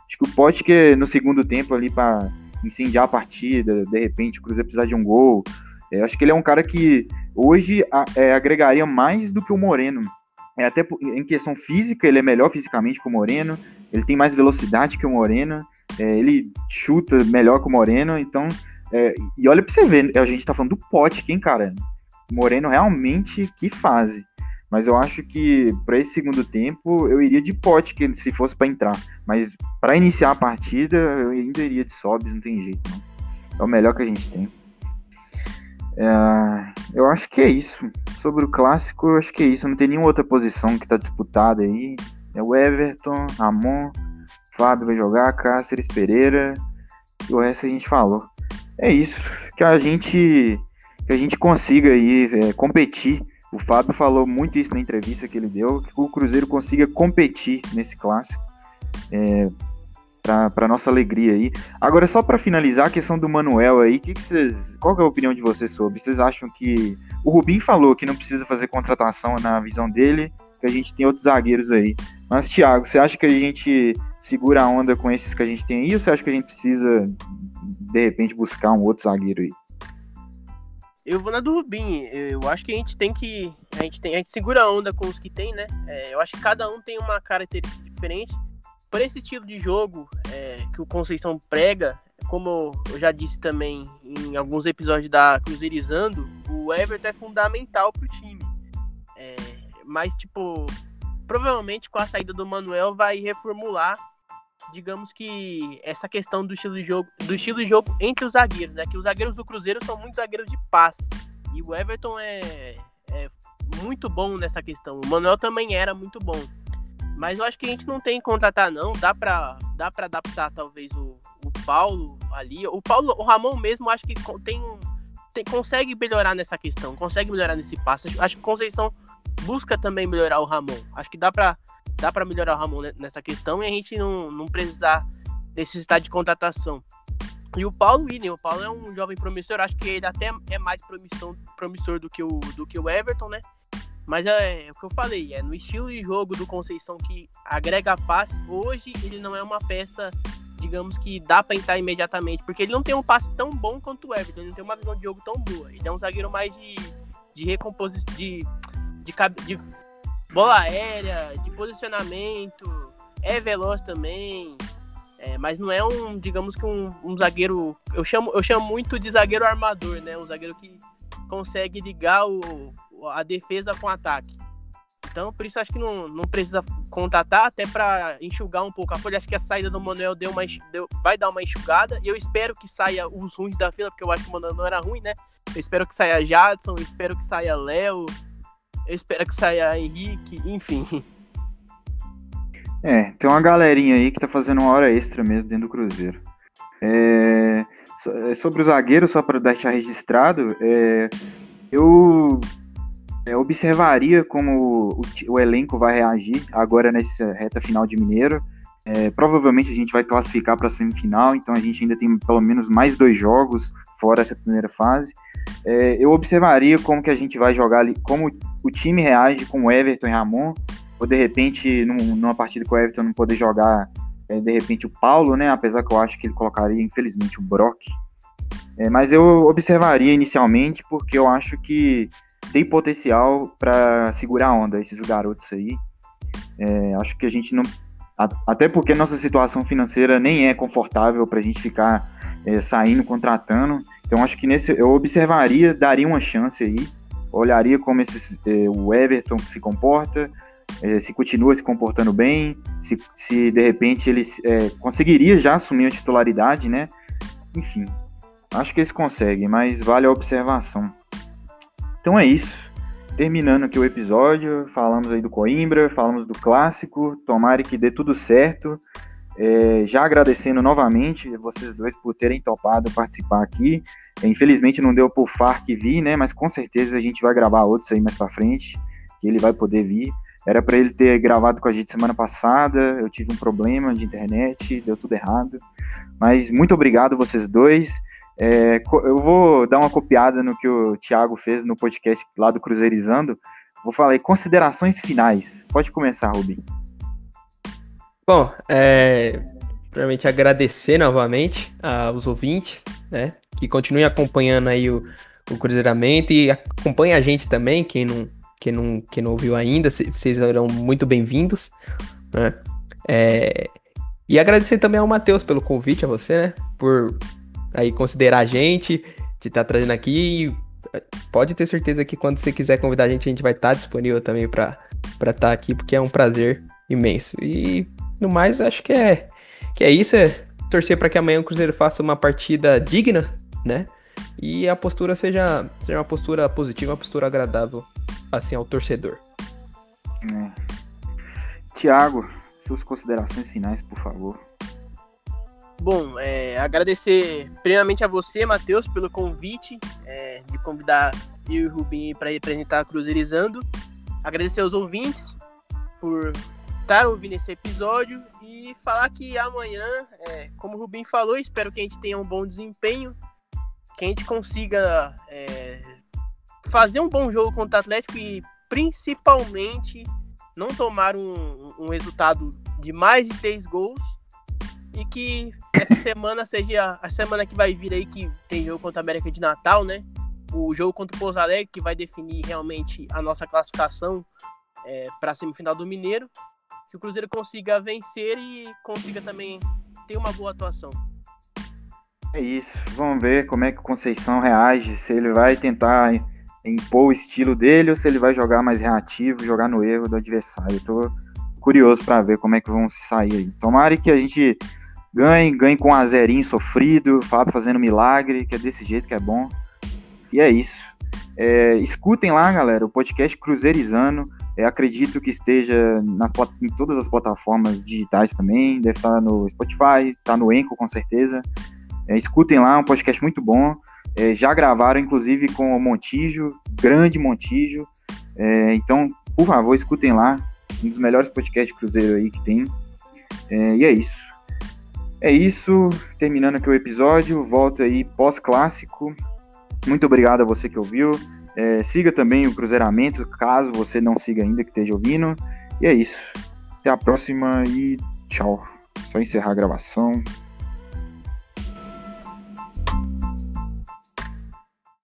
Speaker 1: Acho que o pote que no segundo tempo ali para incendiar a partida, de repente o Cruzeiro precisar de um gol. É, acho que ele é um cara que hoje é, agregaria mais do que o Moreno. É, até em questão física, ele é melhor fisicamente que o Moreno, ele tem mais velocidade que o Moreno, é, ele chuta melhor que o Moreno, então. É, e olha pra você ver, a gente tá falando do pote, quem, cara? Moreno realmente que fase. Mas eu acho que para esse segundo tempo eu iria de pote que se fosse para entrar. Mas para iniciar a partida eu ainda iria de sobs, não tem jeito. Não. É o melhor que a gente tem. É, eu acho que é isso. Sobre o clássico, eu acho que é isso. Não tem nenhuma outra posição que está disputada aí. É o Everton, Ramon, Fábio vai jogar, Cáceres, Pereira. E o resto a gente falou. É isso. Que a gente, que a gente consiga aí é, competir. O Fábio falou muito isso na entrevista que ele deu, que o Cruzeiro consiga competir nesse clássico. É, para nossa alegria aí. Agora, só para finalizar a questão do Manuel aí, que que vocês, qual que é a opinião de vocês sobre? Vocês acham que o Rubim falou que não precisa fazer contratação na visão dele, que a gente tem outros zagueiros aí. Mas, Thiago, você acha que a gente segura a onda com esses que a gente tem aí ou você acha que a gente precisa, de repente, buscar um outro zagueiro aí?
Speaker 3: Eu vou na do Rubim. Eu acho que a gente tem que. A gente, tem, a gente segura a onda com os que tem, né? É, eu acho que cada um tem uma característica diferente para esse estilo de jogo é, que o Conceição prega, como eu já disse também em alguns episódios da Cruzeirizando, o Everton é fundamental para o time. É, mas, tipo, provavelmente com a saída do Manuel vai reformular, digamos que essa questão do estilo de jogo, do estilo de jogo entre os zagueiros, né? Que os zagueiros do Cruzeiro são muitos zagueiros de passe. E o Everton é, é muito bom nessa questão. O Manuel também era muito bom. Mas eu acho que a gente não tem que contratar, não. Dá pra, dá pra adaptar, talvez, o, o Paulo ali. O Paulo, o Ramon mesmo, acho que tem, tem consegue melhorar nessa questão, consegue melhorar nesse passo. Acho que o Conceição busca também melhorar o Ramon. Acho que dá pra, dá pra melhorar o Ramon nessa questão e a gente não, não precisar necessitar de contratação. E o Paulo William, o Paulo é um jovem promissor, acho que ele até é mais promissor, promissor do, que o, do que o Everton, né? Mas é, é, o que eu falei, é no estilo de jogo do Conceição que agrega passe. Hoje ele não é uma peça, digamos que dá para entrar imediatamente, porque ele não tem um passe tão bom quanto o Everton, ele não tem uma visão de jogo tão boa. Ele é um zagueiro mais de, de recomposição, de, de, de bola aérea, de posicionamento, é veloz também. É, mas não é um, digamos que um, um, zagueiro. Eu chamo, eu chamo muito de zagueiro armador, né? Um zagueiro que consegue ligar o, a defesa com o ataque. Então, por isso acho que não, não precisa contratar, até para enxugar um pouco a folha. Acho que a saída do Manuel deu uma, deu, vai dar uma enxugada. E eu espero que saia os ruins da fila, porque eu acho que o Manuel não era ruim, né? Eu espero que saia Jadson, eu espero que saia Léo, eu espero que saia Henrique, enfim.
Speaker 1: É, tem uma galerinha aí que tá fazendo uma hora extra mesmo dentro do Cruzeiro. É, é sobre o zagueiro, só para deixar registrado, é, eu é, observaria como o, o, elenco vai reagir agora nessa reta final de Mineiro. É, provavelmente a gente vai classificar para a semifinal, então a gente ainda tem pelo menos mais dois jogos fora essa primeira fase. É, eu observaria como que a gente vai jogar ali, como o time reage com o Everton e Ramon, ou de repente num, numa partida com o Everton não poder jogar é, de repente o Paulo, né? Apesar que eu acho que ele colocaria infelizmente o Brock. É, mas eu observaria inicialmente porque eu acho que tem potencial para segurar a onda, esses garotos aí. É, acho que a gente não. Até porque nossa situação financeira nem é confortável para a gente ficar é, saindo, contratando. Então acho que nesse eu observaria, daria uma chance aí, olharia como esses, é, o Everton se comporta, é, se continua se comportando bem, se, se de repente ele é, conseguiria já assumir a titularidade, né? Enfim, acho que eles conseguem, mas vale a observação. Então é isso. terminando aqui o episódio, falamos aí do Coimbra, falamos do clássico, tomara que dê tudo certo. É, já agradecendo novamente vocês dois por terem topado participar aqui. É, infelizmente não deu por Farc vir, né? Mas com certeza a gente vai gravar outros aí mais para frente, que ele vai poder vir. Era para ele ter gravado com a gente semana passada, eu tive um problema de internet, deu tudo errado. Mas muito obrigado vocês dois. É, eu vou dar uma copiada no que o Thiago fez no podcast lá do Cruzeirizando. Vou falar aí, considerações finais. Pode começar, Rubim.
Speaker 2: Bom, é, primeiramente agradecer novamente aos ouvintes, né, que continuem acompanhando aí o, o Cruzeiramento e acompanhe a gente também, quem não quem não, quem não ouviu ainda, vocês serão muito bem-vindos. Né? É... E agradecer também ao Matheus pelo convite, a você, né? Por aí considerar a gente, de estar tá trazendo aqui. É, pode ter certeza que quando você quiser convidar a gente, a gente vai estar tá disponível também para estar tá aqui, porque é um prazer imenso. E no mais, acho que é, que é isso. É torcer para que amanhã o Cruzeiro faça uma partida digna, né? E a postura seja, seja uma postura positiva, uma postura agradável assim ao torcedor.
Speaker 1: É. Tiago, suas considerações finais, por favor.
Speaker 3: Bom, é, agradecer primeiramente a você, Matheus, pelo convite é, de convidar eu e o Rubim para representar a Cruzeirizando. Agradecer aos ouvintes por estar ouvindo esse episódio e falar que amanhã, é, como o Rubim falou, espero que a gente tenha um bom desempenho, que a gente consiga é, fazer um bom jogo contra o Atlético e principalmente não tomar um, um resultado de mais de três gols e que essa semana seja a semana que vai vir aí que tem jogo contra a América de Natal, né? O jogo contra o Pouso Alegre que vai definir realmente a nossa classificação é, para a semifinal do Mineiro, que o Cruzeiro consiga vencer e consiga também ter uma boa atuação.
Speaker 1: É isso. Vamos ver como é que o Conceição reage, se ele vai tentar impor o estilo dele ou se ele vai jogar mais reativo, jogar no erro do adversário. Eu tô curioso para ver como é que vão se sair aí. Tomara que a gente ganhe, ganhe com um azerinho sofrido, Fábio fazendo milagre, que é desse jeito que é bom. E é isso. É, escutem lá, galera, o podcast Cruzeirizando. É, acredito que esteja nas, em todas as plataformas digitais também. Deve estar no Spotify, está no Enco com certeza. É, escutem lá, é um podcast muito bom. É, já gravaram, inclusive, com o Montijo, grande Montijo. É, então, por favor, escutem lá. Um dos melhores podcasts de Cruzeiro aí que tem. É, e é isso. É isso. Terminando aqui o episódio. Volta aí pós-clássico. Muito obrigado a você que ouviu. É, siga também o Cruzeiramento, caso você não siga ainda, que esteja ouvindo. E é isso. Até a próxima e tchau. Só encerrar a gravação.